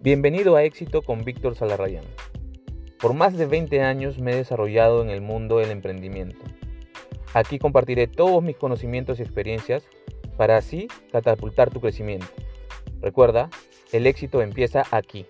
Bienvenido a Éxito con Víctor Salarrayán. Por más de 20 años me he desarrollado en el mundo del emprendimiento. Aquí compartiré todos mis conocimientos y experiencias para así catapultar tu crecimiento. Recuerda, el éxito empieza aquí.